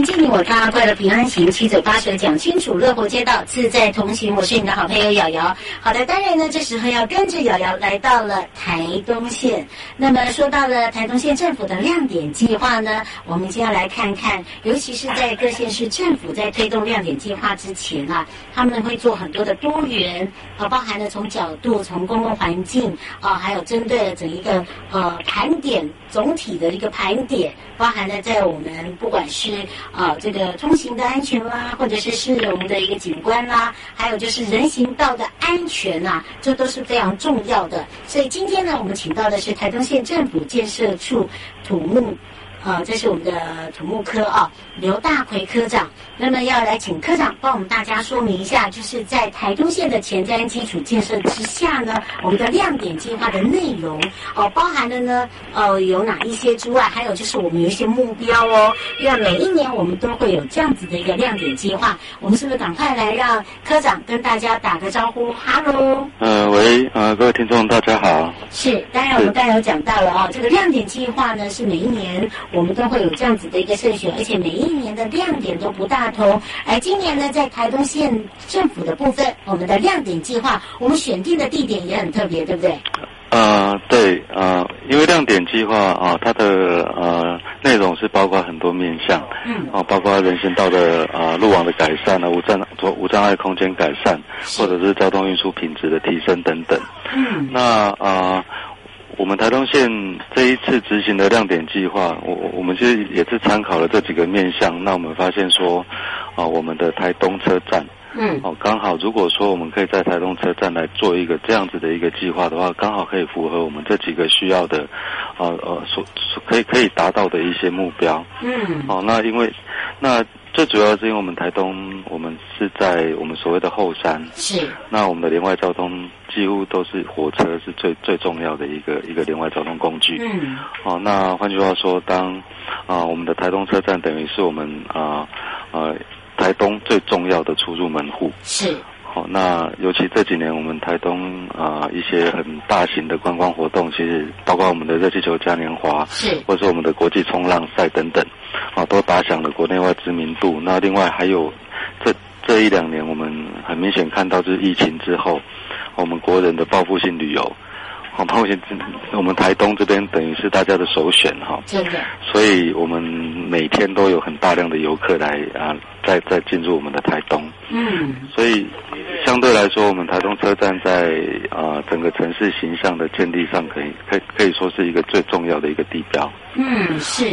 迎接你我他，快乐平安行，七嘴八舌讲清楚，乐活街道自在同行。我是你的好朋友瑶瑶。好的，当然呢，这时候要跟着瑶瑶来到了台东县。那么说到了台东县政府的亮点计划呢，我们就要来看看，尤其是在各县市政府在推动亮点计划之前啊，他们会做很多的多元，啊，包含了从角度、从公共环境啊，还有针对了整一个呃盘点总体的一个盘点，包含了在我们不管是啊，这个通行的安全啦，或者是市容的一个景观啦，还有就是人行道的安全呐、啊，这都是非常重要的。所以今天呢，我们请到的是台东县政府建设处土木。呃，这是我们的土木科啊，刘大奎科长。那么要来请科长帮我们大家说明一下，就是在台东县的前瞻基础建设之下呢，我们的亮点计划的内容哦、呃，包含了呢，呃，有哪一些之外，还有就是我们有一些目标哦。要每一年我们都会有这样子的一个亮点计划，我们是不是赶快来让科长跟大家打个招呼？哈喽。呃，喂，呃，各位听众大家好。是，当然我们刚才有讲到了啊，这个亮点计划呢是每一年。我们都会有这样子的一个胜选，而且每一年的亮点都不大同。而今年呢，在台东县政府的部分，我们的亮点计划，我们选定的地点也很特别，对不对？呃，对，呃，因为亮点计划啊，它的呃内容是包括很多面向，嗯，啊，包括人行道的啊路网的改善啊，无障无障碍空间改善，或者是交通运输品质的提升等等。嗯，那啊。呃我们台东县这一次执行的亮点计划，我我们其实也是参考了这几个面向。那我们发现说，啊，我们的台东车站，嗯，哦，刚好如果说我们可以在台东车站来做一个这样子的一个计划的话，刚好可以符合我们这几个需要的，啊呃所所可以可以达到的一些目标。嗯，哦，那因为那。最主要是因为我们台东，我们是在我们所谓的后山，是。那我们的连外交通几乎都是火车是最最重要的一个一个连外交通工具。嗯。哦，那换句话说，当啊、呃、我们的台东车站等于是我们啊呃，呃台东最重要的出入门户。是。好，那尤其这几年，我们台东啊、呃、一些很大型的观光活动，其实包括我们的热气球嘉年华，是，或者是我们的国际冲浪赛等等，啊，都打响了国内外知名度。那另外还有这这一两年，我们很明显看到，就是疫情之后，我们国人的报复性旅游。好，目前我们台东这边等于是大家的首选哈，真的，所以我们每天都有很大量的游客来啊，再再进入我们的台东，嗯，所以相对来说，我们台东车站在啊整个城市形象的建立上，可以可以可以说是一个最重要的一个地标，嗯，是。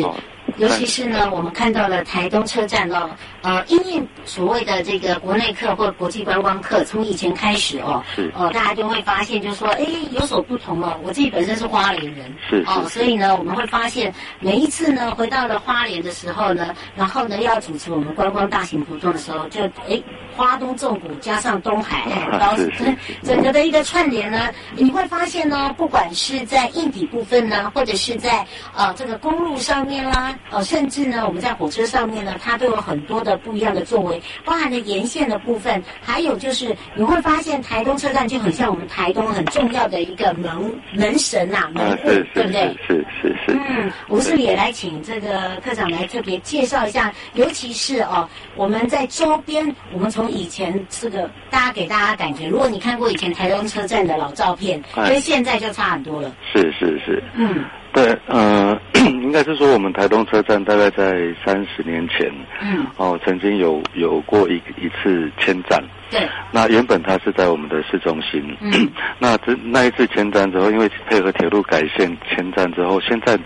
尤其是呢，我们看到了台东车站哦，呃，因为所谓的这个国内客或国际观光客，从以前开始哦，是哦，大家就会发现，就是说，哎，有所不同哦。我自己本身是花莲人，是哦，所以呢，我们会发现每一次呢，回到了花莲的时候呢，然后呢，要主持我们观光大型活动的时候，就哎，花东纵谷加上东海，然后 整个的一个串联呢，你会发现呢，不管是在硬底部分呢，或者是在呃这个公路上面啦。呃，甚至呢，我们在火车上面呢，它都有很多的不一样的作为，包含了沿线的部分，还有就是你会发现台东车站就很像我们台东很重要的一个门门神呐、啊，门户，对不对？是是是。嗯，我们是不是也来请这个科长来特别介绍一下，尤其是哦，我们在周边，我们从从以前是个大家给大家感觉，如果你看过以前台东车站的老照片，跟现在就差很多了。是是是，嗯，对，呃，应该是说我们台东车站大概在三十年前，嗯，哦，曾经有有过一一次迁站。对，那原本它是在我们的市中心，嗯，那这那一次迁站之后，因为配合铁路改线迁站之后，现在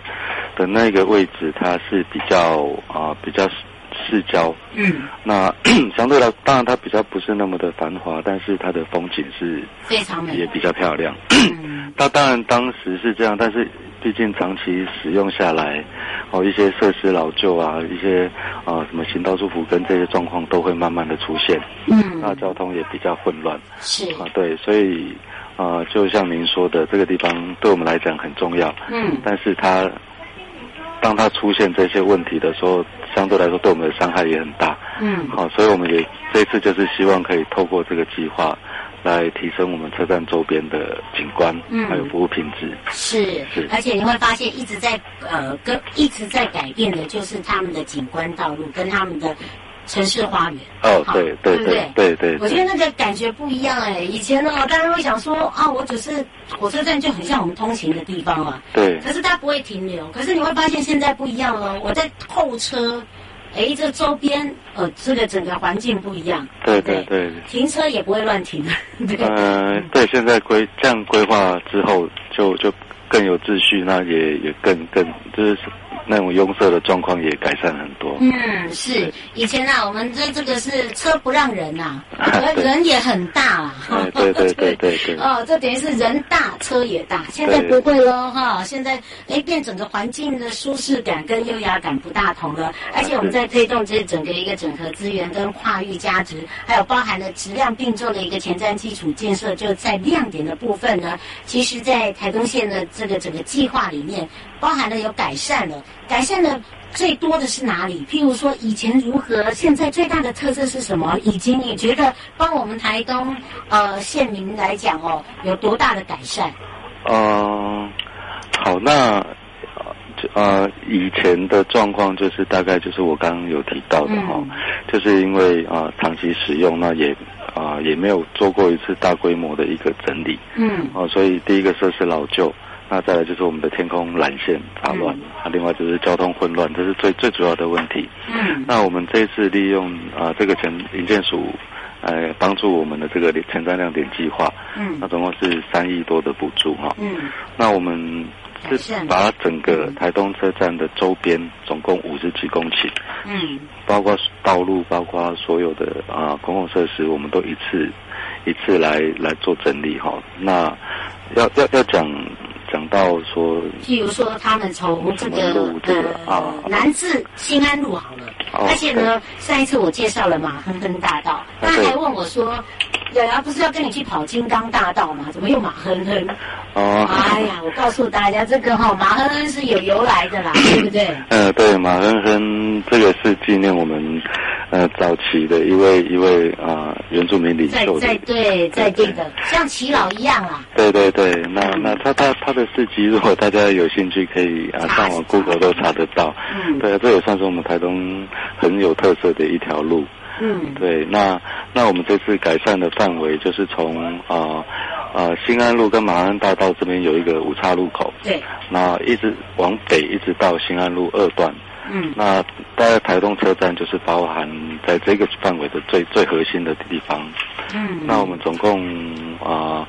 的那个位置它是比较啊、呃、比较。市郊，嗯，那 相对来，当然它比较不是那么的繁华，但是它的风景是非常美，也比较漂亮。嗯，那当然当时是这样，但是毕竟长期使用下来，哦，一些设施老旧啊，一些啊、呃、什么行道树腐跟这些状况都会慢慢的出现。嗯，那交通也比较混乱。是啊，对，所以啊、呃，就像您说的，这个地方对我们来讲很重要。嗯，但是它当它出现这些问题的时候。相对来说，对我们的伤害也很大。嗯，好，所以我们也这次就是希望可以透过这个计划，来提升我们车站周边的景观，嗯，还有服务品质。是是，而且你会发现一直在呃跟一直在改变的，就是他们的景观道路跟他们的。城市花园哦，对对对对对，我觉得那个感觉不一样哎。以前呢，大家会想说啊，我只是火车站就很像我们通勤的地方嘛。对。可是它不会停留。可是你会发现现在不一样了。我在候车，哎，这周边呃，这个整个环境不一样。对对对。停车也不会乱停。对。呃，对，现在规这样规划之后，就就更有秩序，那也也更更就是。那种拥塞的状况也改善很多。嗯，是以前啊，我们这这个是车不让人呐、啊，人也很大啊。对对对对对。哦，这等于是人大车也大，现在不会了哈。现在哎，变整个环境的舒适感跟优雅感不大同了。而且我们在推动这整个一个整合资源跟跨域价值，还有包含了质量并重的一个前瞻基础建设，就在亮点的部分呢，其实在台东县的这个整个计划里面。包含了有改善了，改善的最多的是哪里？譬如说以前如何，现在最大的特色是什么？以及你觉得帮我们台东呃县民来讲哦，有多大的改善？嗯、呃，好，那呃以前的状况就是大概就是我刚刚有提到的哈、嗯，就是因为啊、呃、长期使用，那也啊、呃、也没有做过一次大规模的一个整理，嗯，哦、呃，所以第一个设施老旧。那再来就是我们的天空缆线杂乱，啊，另外就是交通混乱，这是最最主要的问题。嗯，那我们这一次利用啊这个前营建署，呃帮助我们的这个前瞻亮点计划，嗯，那总共是三亿多的补助哈。嗯，那我们是把整个台东车站的周边总共五十几公顷，嗯，包括道路，包括所有的啊公共设施，我们都一次一次来来做整理哈。那要要要讲。讲到说，譬如说，他们从这个呃南至新安路好了，而且呢，上一次我介绍了马亨亨大道，他还问我说，瑶瑶不是要跟你去跑金刚大道吗？怎么又马亨亨？哦，哎呀，我告诉大家，这个哈马亨亨是有由来的啦，对不对？呃，对，马亨亨这个是纪念我们。呃，早期的一位一位啊、呃、原住民领袖在，在对在地的，像齐老一样啊。对对对，那那他他他的事迹，如果大家有兴趣，可以啊上网 Google 都查得到。嗯，对，这也算是我们台东很有特色的一条路。嗯，对，那那我们这次改善的范围就是从啊啊新安路跟马鞍大道这边有一个五岔路口。对，那一直往北，一直到新安路二段。嗯，那大概台东车站就是包含在这个范围的最最核心的地方。嗯，那我们总共啊、呃、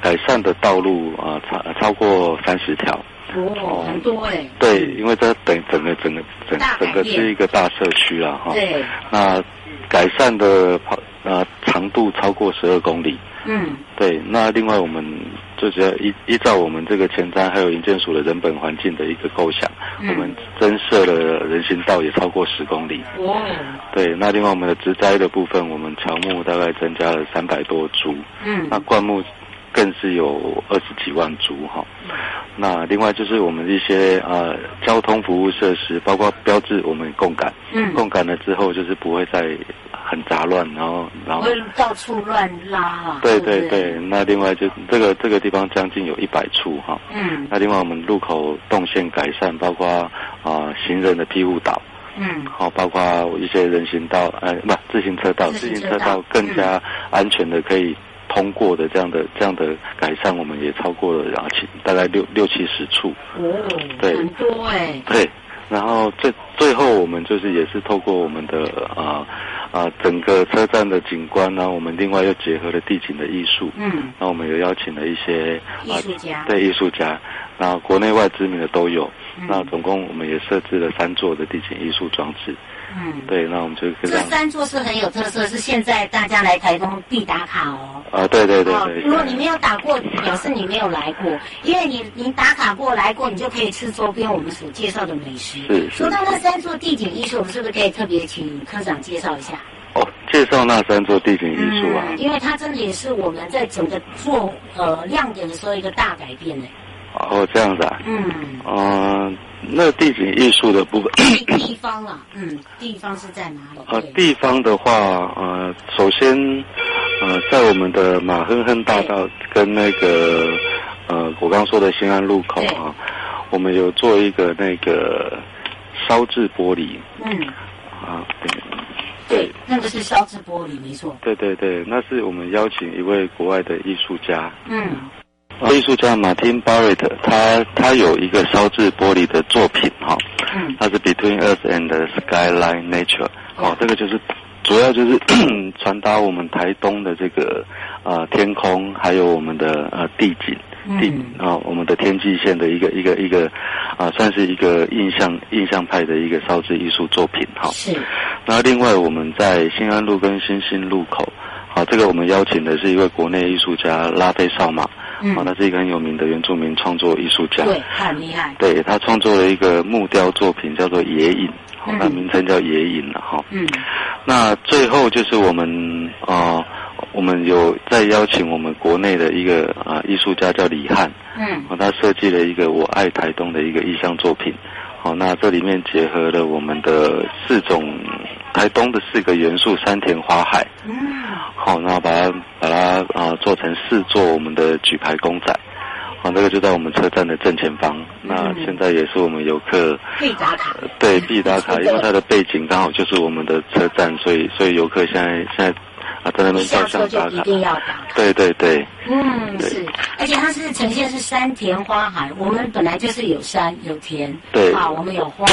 改善的道路啊超、呃、超过三十条。哦，很多哎。对，因为这等整个整个整整个是一个大社区了哈。对。那改善的跑呃长度超过十二公里。嗯。对，那另外我们。就只要依依照我们这个前瞻，还有营建署的人本环境的一个构想，嗯、我们增设了人行道也超过十公里。哇！对，那另外我们的植栽的部分，我们乔木大概增加了三百多株。嗯。那灌木更是有二十几万株哈。那另外就是我们一些呃交通服务设施，包括标志，我们共感。嗯。共感了之后，就是不会再。很杂乱，然后然后到处乱拉啊。对对对，那另外就这个这个地方将近有一百处哈。嗯。那另外我们路口动线改善，包括啊、呃、行人的庇护岛。嗯，好，包括一些人行道，呃，不，自行车道，自行车道更加安全的可以通过的这样的这样的改善，我们也超过了，然后大概六六七十处。哦，对，很多哎。对，然后最最后我们就是也是透过我们的啊。啊，整个车站的景观呢，我们另外又结合了地景的艺术。嗯，那我们有邀请了一些艺术家，啊、对艺术家，那国内外知名的都有。嗯、那总共我们也设置了三座的地景艺术装置。嗯，对，那我们就这三座是很有特色，是现在大家来台东必打卡哦。啊，对对对对。哦、如果你没有打过，表示你没有来过，因为你你打卡过来过，你就可以吃周边我们所介绍的美食。是。说到那三座地景艺术，我们是不是可以特别请科长介绍一下？哦，介绍那三座地景艺术啊、嗯，因为它真的也是我们在整个做呃亮点的时候一个大改变呢。哦，这样子啊。嗯。嗯、呃，那地景艺术的部分。地地方啊，嗯，地方是在哪里？呃，地方的话，呃，首先，呃，在我们的马亨亨大道跟那个呃，我刚刚说的新安路口啊，我们有做一个那个烧制玻璃。嗯。啊，对。对，那个是烧制玻璃，没错。对对对，那是我们邀请一位国外的艺术家。嗯，艺术家 Martin Barrett，他他有一个烧制玻璃的作品哈。嗯。他是 Between Earth and Skyline Nature，哦，这个就是 主要就是 传达我们台东的这个呃天空，还有我们的呃地景。地啊、哦，我们的天际线的一个一个一个啊，算是一个印象印象派的一个烧制艺术作品哈。是。那另外我们在新安路跟新兴路口，好，这个我们邀请的是一位国内艺术家拉菲少马，嗯，他是一个很有名的原住民创作艺术家，对，很厉害。对，他创作了一个木雕作品，叫做野影，好，那名称叫野影了哈。嗯。那最后就是我们啊。呃我们有在邀请我们国内的一个啊艺术家叫李汉，嗯，他设计了一个我爱台东的一个意象作品，好，那这里面结合了我们的四种台东的四个元素：山田花海，嗯，好，然后把它把它啊做成四座我们的举牌公仔，啊，这个就在我们车站的正前方，那现在也是我们游客必打卡，对，必打卡，因为它的背景刚好就是我们的车站，所以所以游客现在现在。啊，在那边照相打卡，一定要打卡。对对对，嗯，是，而且它是呈现是山田花海，我们本来就是有山有田，对，啊，我们有花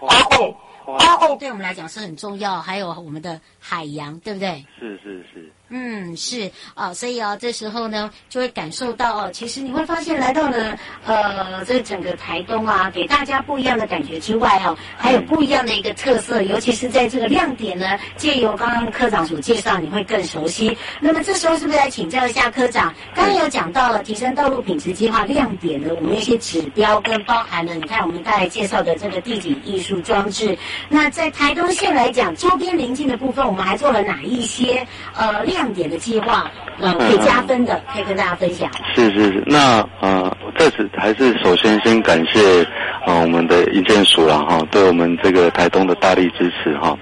花后花后对我们来讲是很重要，还有我们的海洋，对不对？是是是。嗯，是啊，所以啊，这时候呢，就会感受到哦，其实你会发现，来到了呃，这整个台东啊，给大家不一样的感觉之外哦，还有不一样的一个特色，尤其是在这个亮点呢，借由刚刚科长所介绍，你会更熟悉。那么这时候是不是来请教一下科长？刚刚有讲到了提升道路品质计划亮点的我们一些指标，跟包含了你看我们刚才介绍的这个地景艺术装置。那在台东县来讲，周边邻近的部分，我们还做了哪一些呃亮？亮点的计划，呃，可以加分的，可以跟大家分享。是是是，那呃，在此还是首先先感谢呃我们的营建署了哈，对我们这个台东的大力支持哈。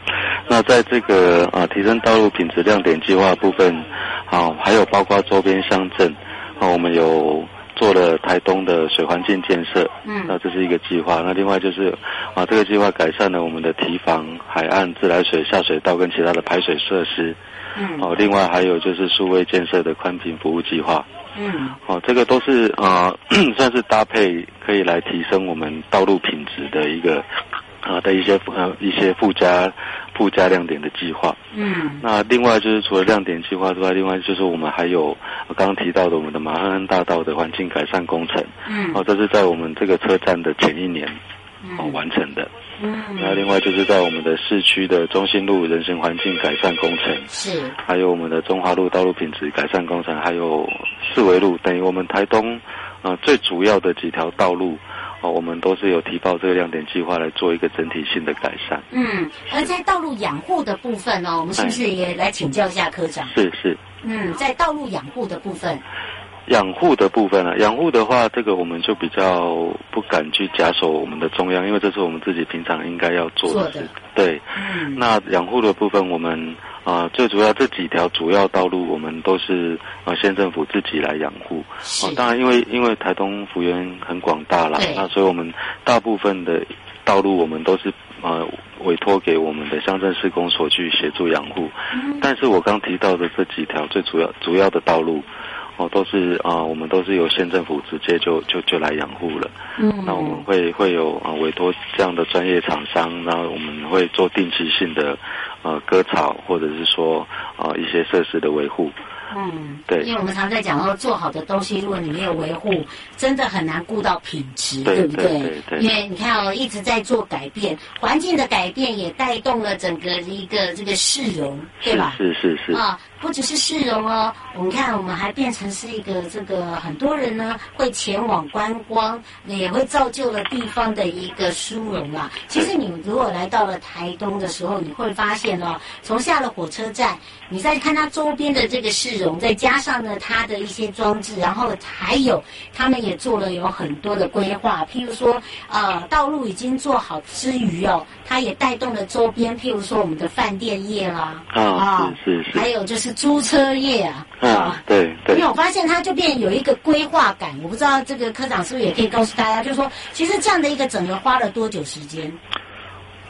那在这个啊提升道路品质亮点计划部分，好，还有包括周边乡镇，啊，我们有做了台东的水环境建设，嗯，那这是一个计划。那另外就是啊，这个计划改善了我们的堤防、海岸自来水下水道跟其他的排水设施。嗯，哦，另外还有就是数位建设的宽频服务计划。嗯，哦，这个都是呃，算是搭配可以来提升我们道路品质的一个啊、呃、的一些呃一些附加附加亮点的计划。嗯，那另外就是除了亮点计划之外，另外就是我们还有刚刚提到的我们的马汉恩大道的环境改善工程。嗯，哦，这是在我们这个车站的前一年哦完成的。嗯，那另外就是在我们的市区的中心路人行环境改善工程，是，还有我们的中华路道路品质改善工程，还有四维路，等于我们台东呃最主要的几条道路，哦、呃，我们都是有提报这个亮点计划来做一个整体性的改善。嗯，而在道路养护的部分呢，我们是不是也来请教一下科长？是是。嗯，在道路养护的部分。养护的部分呢、啊？养护的话，这个我们就比较不敢去假手我们的中央，因为这是我们自己平常应该要做的。做的对，嗯，那养护的部分，我们啊、呃、最主要这几条主要道路，我们都是啊县政府自己来养护。是、呃。当然，因为因为台东幅员很广大啦，那所以我们大部分的道路我们都是呃委托给我们的乡镇市公所去协助养护。嗯、但是我刚提到的这几条最主要主要的道路。哦，都是啊、呃，我们都是由县政府直接就就就来养护了。嗯，那我们会会有啊、呃、委托这样的专业厂商，然后我们会做定期性的呃割草，或者是说啊、呃、一些设施的维护。嗯，对，因为我们常在讲说，做好的东西，如果你没有维护，真的很难顾到品质，对，对不对？对对对，因为你看哦，一直在做改变，环境的改变也带动了整个一个这个市容，对吧？是是是，是。啊。不只是市容哦，我们看，我们还变成是一个这个很多人呢会前往观光，也会造就了地方的一个殊荣啊。其实你如果来到了台东的时候，你会发现哦，从下了火车站，你再看它周边的这个市容，再加上呢它的一些装置，然后还有他们也做了有很多的规划，譬如说呃道路已经做好之余哦，它也带动了周边，譬如说我们的饭店业啦，啊、哦，是是是，还有就是。租车业啊，啊，对对，因为我发现它就变有一个规划感，我不知道这个科长是不是也可以告诉大家，就是说，其实这样的一个整合花了多久时间？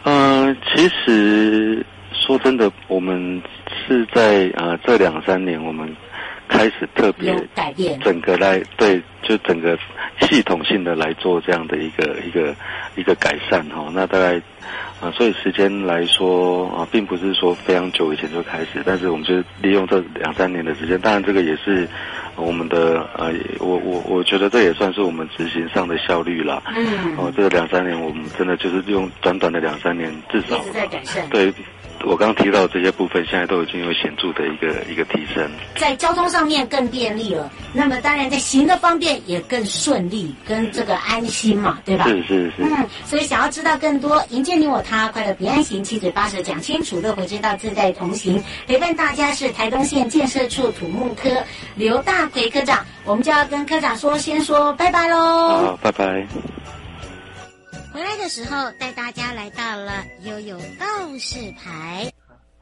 嗯、呃，其实说真的，我们是在呃这两三年，我们开始特别改变，整个来对，就整个系统性的来做这样的一个一个一个改善哈、哦，那大概。啊，所以时间来说啊，并不是说非常久以前就开始，但是我们就是利用这两三年的时间，当然这个也是我们的呃，我我我觉得这也算是我们执行上的效率啦。嗯。哦，这个两三年我们真的就是用短短的两三年，至少。对。我刚刚提到的这些部分，现在都已经有显著的一个一个提升，在交通上面更便利了。那么当然在行的方便也更顺利，跟这个安心嘛，对吧？是是是。嗯，所以想要知道更多，迎接你我他，快乐平安行，七嘴八舌讲清楚，乐活街道自在同行。陪伴大家是台东县建设处土木科刘大奎科长，我们就要跟科长说，先说拜拜喽。好，拜拜。回来的时候，带大家来到了悠悠告示牌。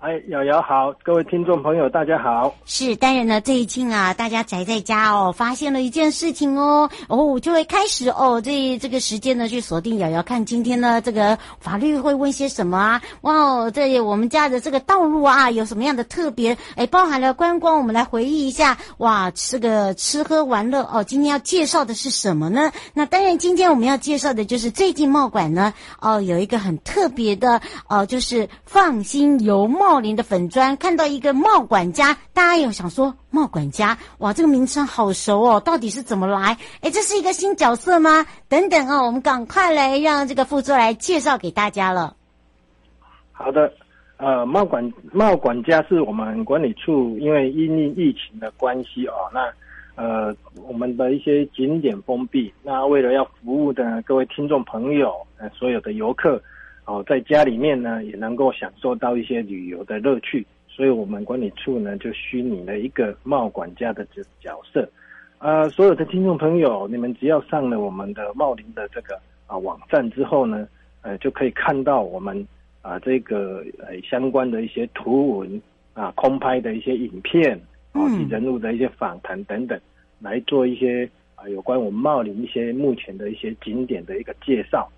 哎，瑶瑶好，各位听众朋友，大家好。是，当然呢，最近啊，大家宅在家哦，发现了一件事情哦，哦，就会开始哦，这这个时间呢，去锁定瑶瑶，看今天呢，这个法律会问些什么啊？哇哦，这我们家的这个道路啊，有什么样的特别？哎，包含了观光，我们来回忆一下。哇，这个吃喝玩乐哦，今天要介绍的是什么呢？那当然，今天我们要介绍的就是最近茂馆呢，哦，有一个很特别的哦，就是放心游贸。茂林的粉砖看到一个茂管家，大家有想说茂管家哇，这个名称好熟哦，到底是怎么来？哎，这是一个新角色吗？等等哦，我们赶快来让这个副座来介绍给大家了。好的，呃，茂管茂管家是我们管理处，因为因应疫情的关系哦，那呃我们的一些景点封闭，那为了要服务的各位听众朋友，所有的游客。哦，在家里面呢，也能够享受到一些旅游的乐趣，所以我们管理处呢就虚拟了一个茂管家的角角色。呃，所有的听众朋友，你们只要上了我们的茂林的这个啊、呃、网站之后呢，呃，就可以看到我们啊、呃、这个呃相关的一些图文啊、呃、空拍的一些影片啊、人物的一些访谈等等，来做一些啊、呃、有关我们茂林一些目前的一些景点的一个介绍。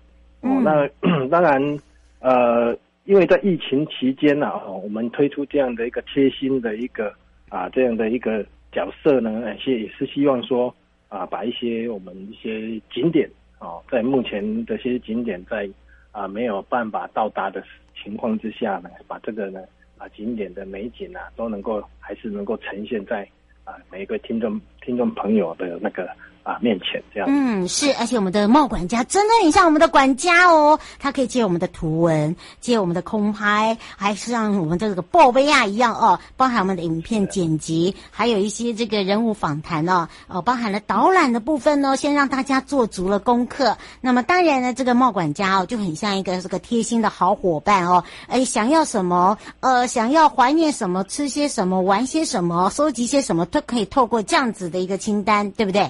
哦，那 当然，呃，因为在疫情期间呢，哦，我们推出这样的一个贴心的一个啊，这样的一个角色呢，也也是希望说啊，把一些我们一些景点哦，在目前这些景点在啊没有办法到达的情况之下呢，把这个呢啊景点的美景啊都能够还是能够呈现在啊每一个听众听众朋友的那个。啊，面前这样。嗯，是，而且我们的茂管家真的很像我们的管家哦，他可以接我们的图文，接我们的空拍，还是像我们的这个报备啊一样哦，包含我们的影片剪辑，还有一些这个人物访谈哦，哦，包含了导览的部分呢，先让大家做足了功课。那么当然呢，这个茂管家哦，就很像一个这个贴心的好伙伴哦，哎，想要什么，呃，想要怀念什么，吃些什么，玩些什么，收集些什么，都可以透过这样子的一个清单，对不对？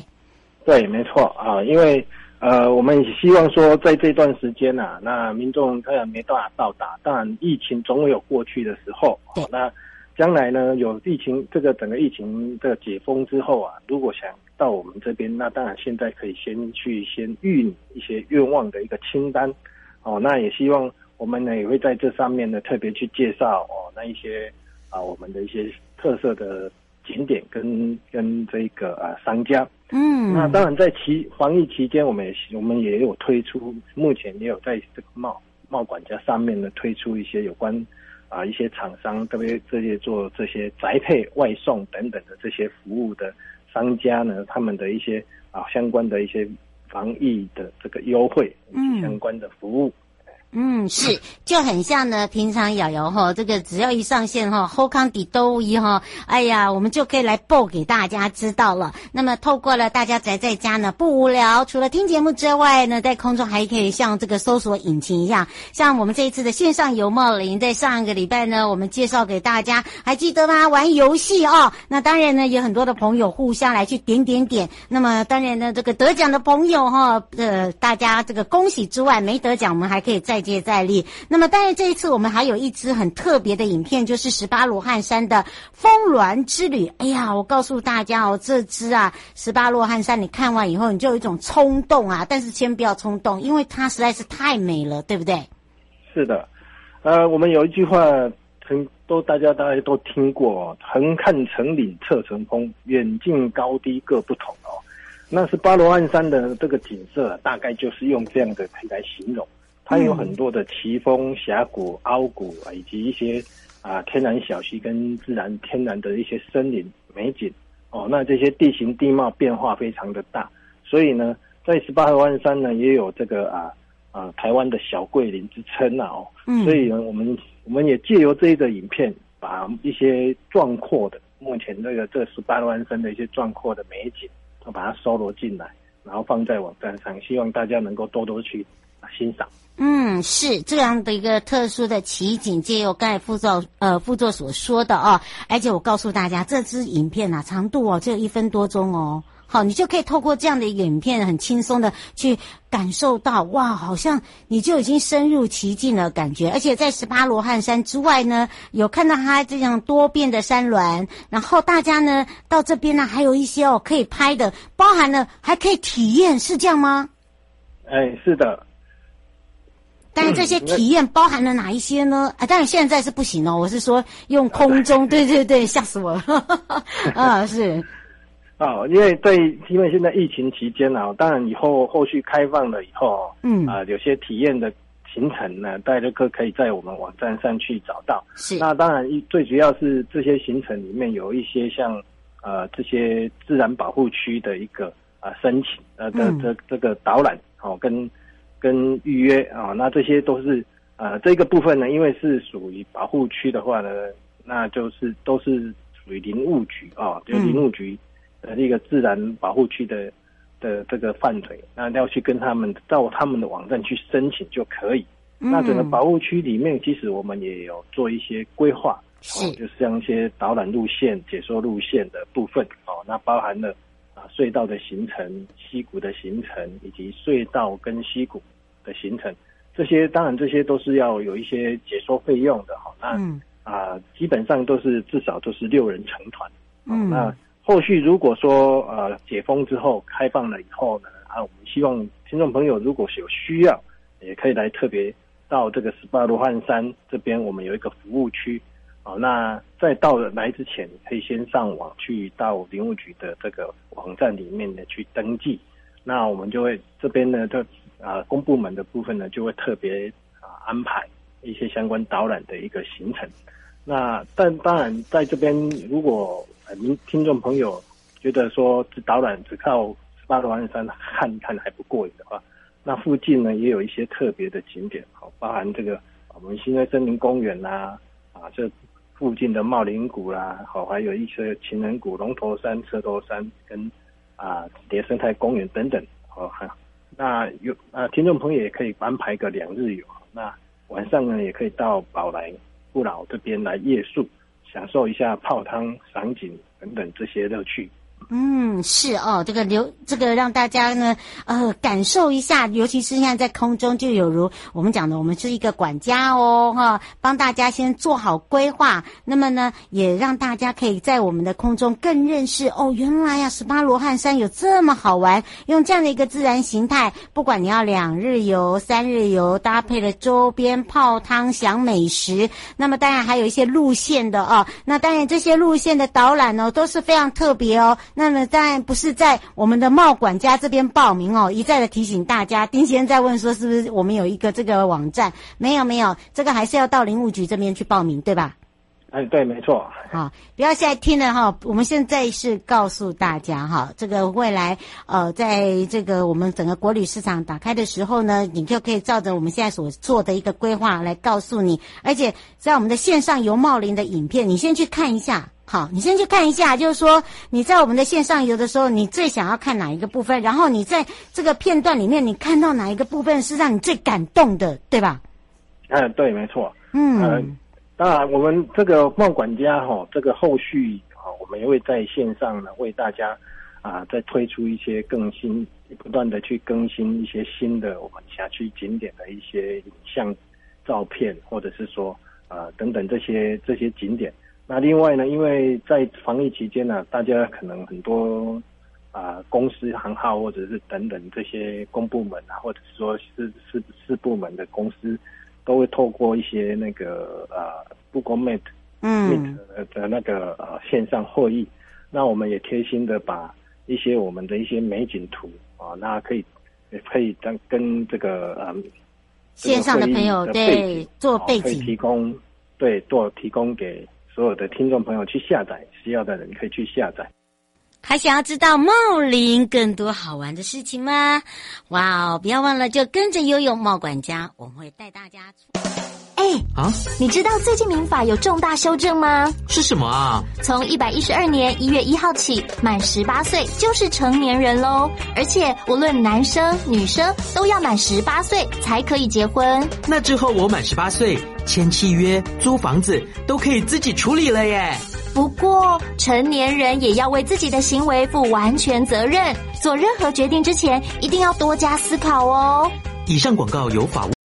对，没错啊，因为呃，我们希望说，在这段时间呢、啊，那民众他也没办法到达，当然疫情总会有过去的时候。对。那将来呢，有疫情这个整个疫情的解封之后啊，如果想到我们这边，那当然现在可以先去先预一些愿望的一个清单。哦，那也希望我们呢也会在这上面呢特别去介绍哦那一些啊我们的一些特色的景点跟跟这个啊商家。嗯，那当然在期防疫期间，我们也我们也有推出，目前也有在这个贸贸管家上面呢推出一些有关。啊，一些厂商特别这些做这些宅配外送等等的这些服务的商家呢，他们的一些啊相关的一些防疫的这个优惠以及相关的服务。嗯嗯，是，就很像呢。平常瑶瑶哈，这个只要一上线哈，后康底都一哈，哎呀，我们就可以来报给大家知道了。那么透过了大家宅在家呢不无聊，除了听节目之外呢，在空中还可以像这个搜索引擎一样，像我们这一次的线上游冒林，在上一个礼拜呢，我们介绍给大家，还记得吗？玩游戏哦。那当然呢，有很多的朋友互相来去点点点。那么当然呢，这个得奖的朋友哈，呃，大家这个恭喜之外，没得奖我们还可以再。接再厉。那么，当然这一次我们还有一支很特别的影片，就是十八罗汉山的峰峦之旅。哎呀，我告诉大家哦，这支啊十八罗汉山，你看完以后你就有一种冲动啊，但是先不要冲动，因为它实在是太美了，对不对？是的，呃，我们有一句话，很都大家大家都听过，横看成岭侧成峰，远近高低各不同哦。那十八罗汉山的这个景色，大概就是用这样的来形容。它有很多的奇峰、峡谷、凹谷啊，以及一些啊天然小溪跟自然天然的一些森林美景哦。那这些地形地貌变化非常的大，所以呢，在十八罗汉山呢也有这个啊啊台湾的小桂林之称呐哦。嗯。所以呢，我们我们也借由这一个影片，把一些壮阔的目前这个这十八罗汉山的一些壮阔的美景，都把它收罗进来，然后放在网站上，希望大家能够多多去欣赏。嗯，是这样的一个特殊的奇景，借由刚才副座呃副座所说的啊，而且我告诉大家，这支影片啊长度哦只有一分多钟哦，好，你就可以透过这样的一个影片，很轻松的去感受到哇，好像你就已经深入其境了感觉。而且在十八罗汉山之外呢，有看到它这样多变的山峦，然后大家呢到这边呢还有一些哦可以拍的，包含了还可以体验，是这样吗？哎，是的。但是这些体验包含了哪一些呢？啊，当然现在是不行哦。我是说用空中，对对对，吓死我了。啊，是。啊，因为对，因为现在疫情期间啊，当然以后后续开放了以后，嗯啊，有些体验的行程呢，大家可可以在我们网站上去找到。是。那当然，一最主要是这些行程里面有一些像呃这些自然保护区的一个啊申请呃的这这个导览哦跟。跟预约啊，那这些都是呃这个部分呢，因为是属于保护区的话呢，那就是都是属于林务局啊，就林务局的一个自然保护区的的这个范围，那要去跟他们到他们的网站去申请就可以。那整个保护区里面，其实我们也有做一些规划，是，就是像一些导览路线、解说路线的部分哦，那包含了。隧道的形成、溪谷的形成，以及隧道跟溪谷的形成，这些当然这些都是要有一些解说费用的哈。那啊、基本上都是至少都是六人成团。嗯，那后续如果说呃解封之后开放了以后呢，啊，我们希望听众朋友如果是有需要，也可以来特别到这个十八罗汉山这边，我们有一个服务区。好，那在到来之前，可以先上网去到林务局的这个网站里面呢去登记。那我们就会这边呢，就啊公部门的部分呢，就会特别啊安排一些相关导览的一个行程。那但当然在这边，如果您听众朋友觉得说只导览只靠十八罗汉山看看还不过瘾的话，那附近呢也有一些特别的景点，好，包含这个我们新安森林公园啦，啊这。附近的茂林谷啦，好，还有一些情人谷、龙头山、车头山跟啊蝶生态公园等等，好哈。那有啊，听众朋友也可以安排个两日游，那晚上呢也可以到宝来不老这边来夜宿，享受一下泡汤、赏景等等这些乐趣。嗯，是哦，这个留这个让大家呢，呃，感受一下，尤其是现在在空中，就有如我们讲的，我们是一个管家哦，哈，帮大家先做好规划。那么呢，也让大家可以在我们的空中更认识哦，原来呀，十八罗汉山有这么好玩，用这样的一个自然形态，不管你要两日游、三日游，搭配了周边泡汤享美食，那么当然还有一些路线的哦，那当然这些路线的导览呢，都是非常特别哦。那么当然不是在我们的茂管家这边报名哦，一再的提醒大家。丁先生在问说，是不是我们有一个这个网站？没有没有，这个还是要到林务局这边去报名，对吧？哎，对，没错。好，不要现在听了哈，我们现在是告诉大家哈，这个未来呃，在这个我们整个国旅市场打开的时候呢，你就可以照着我们现在所做的一个规划来告诉你，而且在我们的线上游茂林的影片，你先去看一下。好，你先去看一下，就是说你在我们的线上游的时候，你最想要看哪一个部分？然后你在这个片段里面，你看到哪一个部分是让你最感动的，对吧？嗯，对，没错。嗯，当然，我们这个茂管家哈、哦，这个后续啊、哦，我们也会在线上呢为大家啊、再推出一些更新，不断的去更新一些新的我们辖区景点的一些影像、照片，或者是说啊、等等这些这些景点。那另外呢，因为在防疫期间呢，大家可能很多啊、呃、公司行号或者是等等这些公部门啊，或者是说是是是部门的公司，都会透过一些那个呃 Google Meet 嗯 Meet 的那个呃线上会议，那我们也贴心的把一些我们的一些美景图啊，那可以也可以跟跟这个呃线上的朋友的对做背景提供对做提供给。所有的听众朋友去下载，需要的人可以去下载。还想要知道茂林更多好玩的事情吗？哇哦，不要忘了，就跟着悠悠茂管家，我们会带大家出。哎啊！你知道最近民法有重大修正吗？是什么啊？从一百一十二年一月一号起，满十八岁就是成年人喽。而且无论男生女生都要满十八岁才可以结婚。那之后我满十八岁，签契约、租房子都可以自己处理了耶。不过成年人也要为自己的行为负完全责任，做任何决定之前一定要多加思考哦。以上广告由法务。